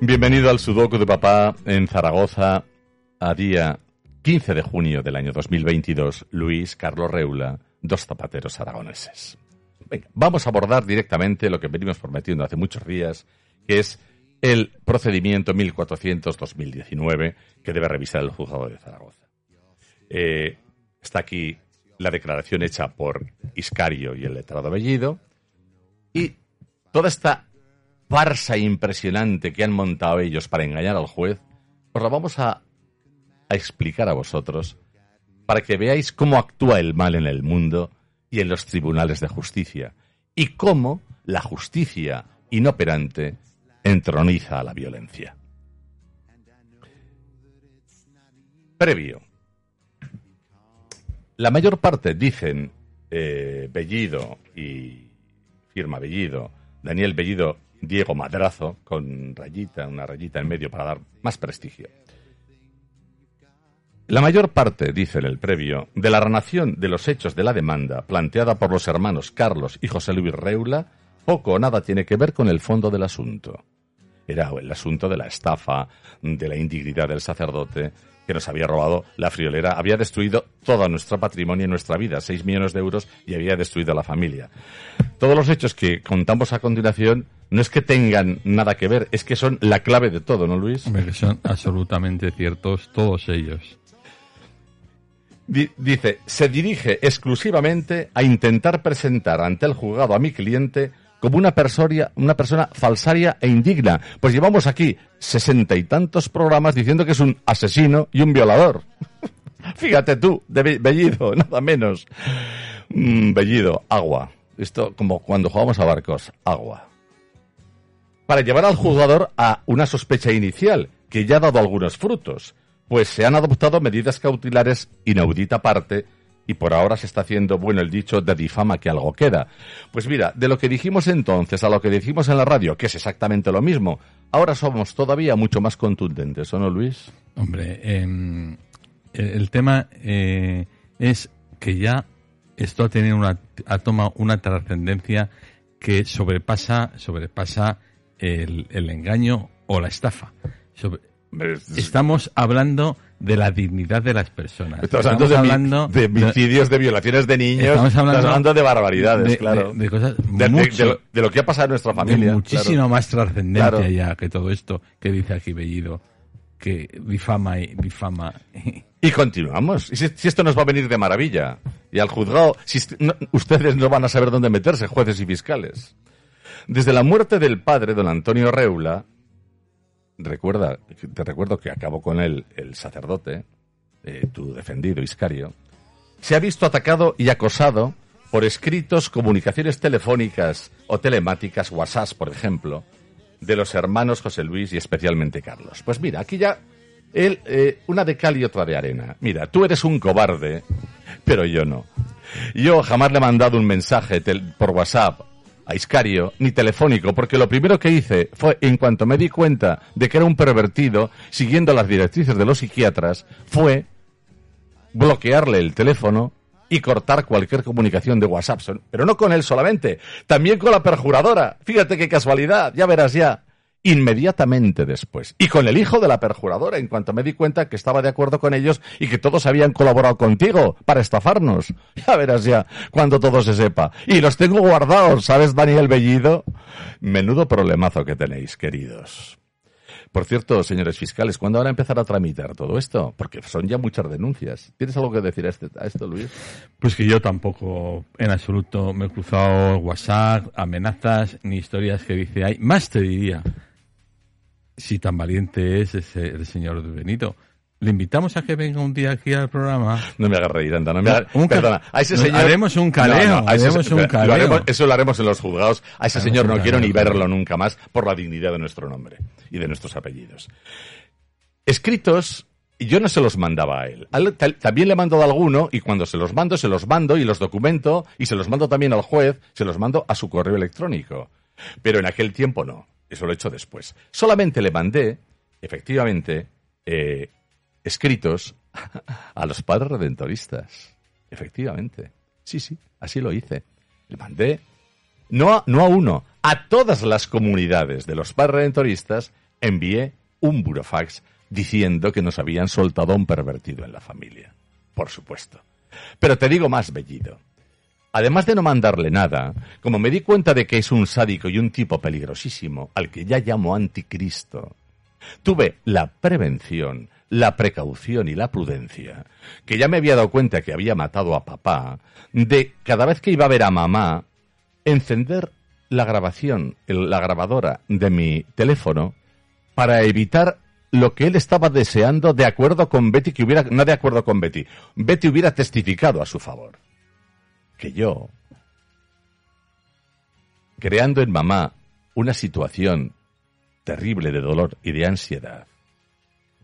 Bienvenido al Sudoku de Papá en Zaragoza a día 15 de junio del año 2022, Luis Carlos Reula, dos zapateros aragoneses. Venga, vamos a abordar directamente lo que venimos prometiendo hace muchos días, que es el procedimiento 1400-2019 que debe revisar el juzgado de Zaragoza. Eh, está aquí la declaración hecha por Iscario y el letrado Bellido y toda esta farsa impresionante que han montado ellos para engañar al juez, os la vamos a explicar a vosotros para que veáis cómo actúa el mal en el mundo y en los tribunales de justicia y cómo la justicia inoperante entroniza a la violencia. Previo. La mayor parte dicen eh, Bellido y firma Bellido, Daniel Bellido, Diego Madrazo, con rayita, una rayita en medio para dar más prestigio. La mayor parte, dice en el previo, de la ranación de los hechos de la demanda planteada por los hermanos Carlos y José Luis Reula poco o nada tiene que ver con el fondo del asunto. Era el asunto de la estafa, de la indignidad del sacerdote que nos había robado la friolera, había destruido todo nuestro patrimonio y nuestra vida, seis millones de euros, y había destruido la familia. Todos los hechos que contamos a continuación no es que tengan nada que ver, es que son la clave de todo, ¿no, Luis? Hombre, son absolutamente ciertos todos ellos dice, se dirige exclusivamente a intentar presentar ante el juzgado a mi cliente como una persona, una persona falsaria e indigna. Pues llevamos aquí sesenta y tantos programas diciendo que es un asesino y un violador. Fíjate tú, de Bellido, nada menos. Mm, bellido, agua. Esto como cuando jugamos a barcos, agua. Para llevar al juzgador a una sospecha inicial, que ya ha dado algunos frutos pues se han adoptado medidas cautelares inaudita parte y por ahora se está haciendo, bueno, el dicho de difama que algo queda. Pues mira, de lo que dijimos entonces a lo que dijimos en la radio, que es exactamente lo mismo, ahora somos todavía mucho más contundentes, ¿o no, Luis? Hombre, em, el tema eh, es que ya esto ha tenido una, ha tomado una trascendencia que sobrepasa, sobrepasa el, el engaño o la estafa. Estamos hablando de la dignidad de las personas. Estamos, hablando, de, homicidios, de, violaciones de niños. Estamos hablando, de barbaridades, claro. De, cosas de, lo que ha pasado en nuestra familia. muchísimo más trascendencia ya que todo esto que dice aquí Bellido, que difama y difama. Y continuamos. Y si, esto nos va a venir de maravilla. Y al juzgado, si ustedes no van a saber dónde meterse, jueces y fiscales. Desde la muerte del padre, don Antonio Reula, recuerda, te recuerdo que acabó con él el sacerdote, eh, tu defendido Iscario, se ha visto atacado y acosado por escritos, comunicaciones telefónicas o telemáticas, WhatsApp, por ejemplo, de los hermanos José Luis y especialmente Carlos. Pues mira, aquí ya él, eh, una de cal y otra de arena. Mira, tú eres un cobarde, pero yo no. Yo jamás le he mandado un mensaje por WhatsApp a Iscario, ni telefónico, porque lo primero que hice fue, en cuanto me di cuenta de que era un pervertido, siguiendo las directrices de los psiquiatras, fue bloquearle el teléfono y cortar cualquier comunicación de WhatsApp. Pero no con él solamente, también con la perjuradora. Fíjate qué casualidad, ya verás ya inmediatamente después. Y con el hijo de la perjuradora, en cuanto me di cuenta que estaba de acuerdo con ellos y que todos habían colaborado contigo para estafarnos. Ya verás ya, cuando todo se sepa. Y los tengo guardados, ¿sabes, Daniel Bellido? Menudo problemazo que tenéis, queridos. Por cierto, señores fiscales, ¿cuándo van a empezar a tramitar todo esto? Porque son ya muchas denuncias. ¿Tienes algo que decir a, este, a esto, Luis? Pues que yo tampoco, en absoluto, me he cruzado WhatsApp, amenazas, ni historias que dice hay. Más te diría, si tan valiente es ese, el señor Benito, le invitamos a que venga un día aquí al programa. No me hagas reír, anda, no me hagas... Un ca- Perdona, a ese Nos señor... haremos un caleo, a ese haremos se- un lo caleo. haremos- eso lo haremos en los juzgados. A ese Haremos señor no quiero ni verlo nunca más por la dignidad de nuestro nombre y de nuestros apellidos. Escritos, yo no se los mandaba a él. También le mando a alguno y cuando se los mando, se los mando y los documento y se los mando también al juez, se los mando a su correo electrónico. Pero en aquel tiempo no. Eso lo he hecho después. Solamente le mandé, efectivamente, eh, escritos a los padres redentoristas. Efectivamente. Sí, sí, así lo hice. Le mandé, no a, no a uno, a todas las comunidades de los padres redentoristas, envié un burofax diciendo que nos habían soltado a un pervertido en la familia. Por supuesto. Pero te digo más, Bellido. Además de no mandarle nada, como me di cuenta de que es un sádico y un tipo peligrosísimo, al que ya llamo anticristo, tuve la prevención, la precaución y la prudencia, que ya me había dado cuenta que había matado a papá, de cada vez que iba a ver a mamá, encender la grabación, la grabadora de mi teléfono, para evitar lo que él estaba deseando de acuerdo con Betty, que hubiera, no de acuerdo con Betty, Betty hubiera testificado a su favor. Que yo, creando en mamá una situación terrible de dolor y de ansiedad,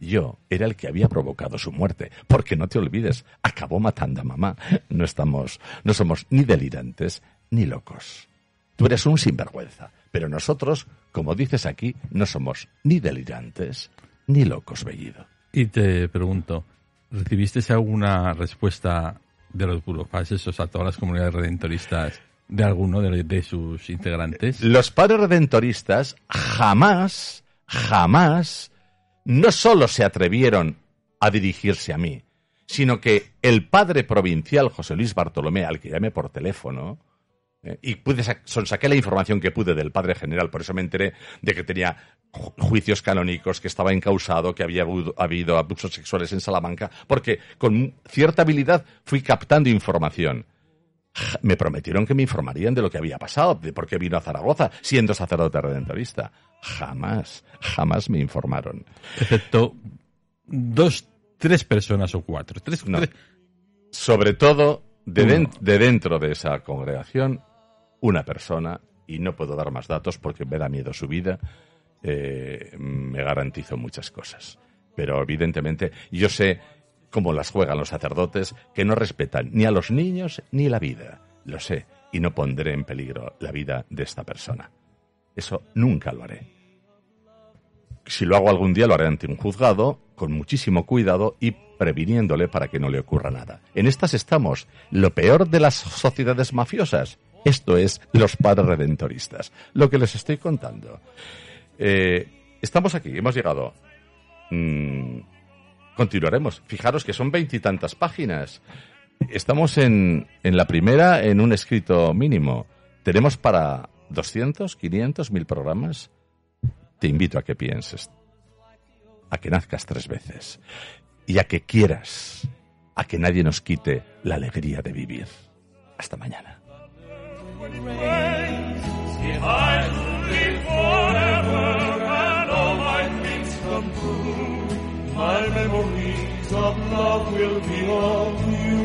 yo era el que había provocado su muerte, porque no te olvides, acabó matando a mamá. No estamos, no somos ni delirantes ni locos. Tú eres un sinvergüenza, pero nosotros, como dices aquí, no somos ni delirantes ni locos, Bellido. Y te pregunto, ¿recibiste alguna respuesta de los burofaxes, o sea, todas las comunidades redentoristas, de alguno de, sus integrantes? Los padres redentoristas jamás, jamás, no solo se atrevieron a dirigirse a mí, sino que el padre provincial José Luis Bartolomé, al que llamé por teléfono, eh, y pude sa- sonsaqué la información que pude del padre general, por eso me enteré de que tenía juicios canónicos, que estaba encausado, que había habido, habido abusos sexuales en Salamanca, porque con cierta habilidad fui captando información. Me prometieron que me informarían de lo que había pasado, de por qué vino a Zaragoza, siendo sacerdote redentorista. Jamás, jamás me informaron. Excepto dos, tres personas o cuatro. Tres, No. tres- Sobre todo, de, Uno. den- de dentro de esa congregación, una persona, y no puedo dar más datos porque me da miedo su vida, eh, me garantizo muchas cosas. Pero evidentemente yo sé cómo las juegan los sacerdotes, que no respetan ni a los niños ni la vida. Lo sé, y no pondré en peligro la vida de esta persona. Eso nunca lo haré. Si lo hago algún día, lo haré ante un juzgado, con muchísimo cuidado y previniéndole para que no le ocurra nada. En estas estamos. Lo peor de las sociedades mafiosas. Esto es los padres redentoristas. Lo que les estoy contando. Eh, estamos aquí, hemos llegado. Mm, continuaremos. Fijaros que son veintitantas páginas. Estamos en, en la primera en un escrito mínimo. Tenemos para 200, 500, 1000 programas. Te invito a que pienses, a que nazcas tres veces y a que quieras, a que nadie nos quite la alegría de vivir. Hasta mañana. My memories of love will be of you.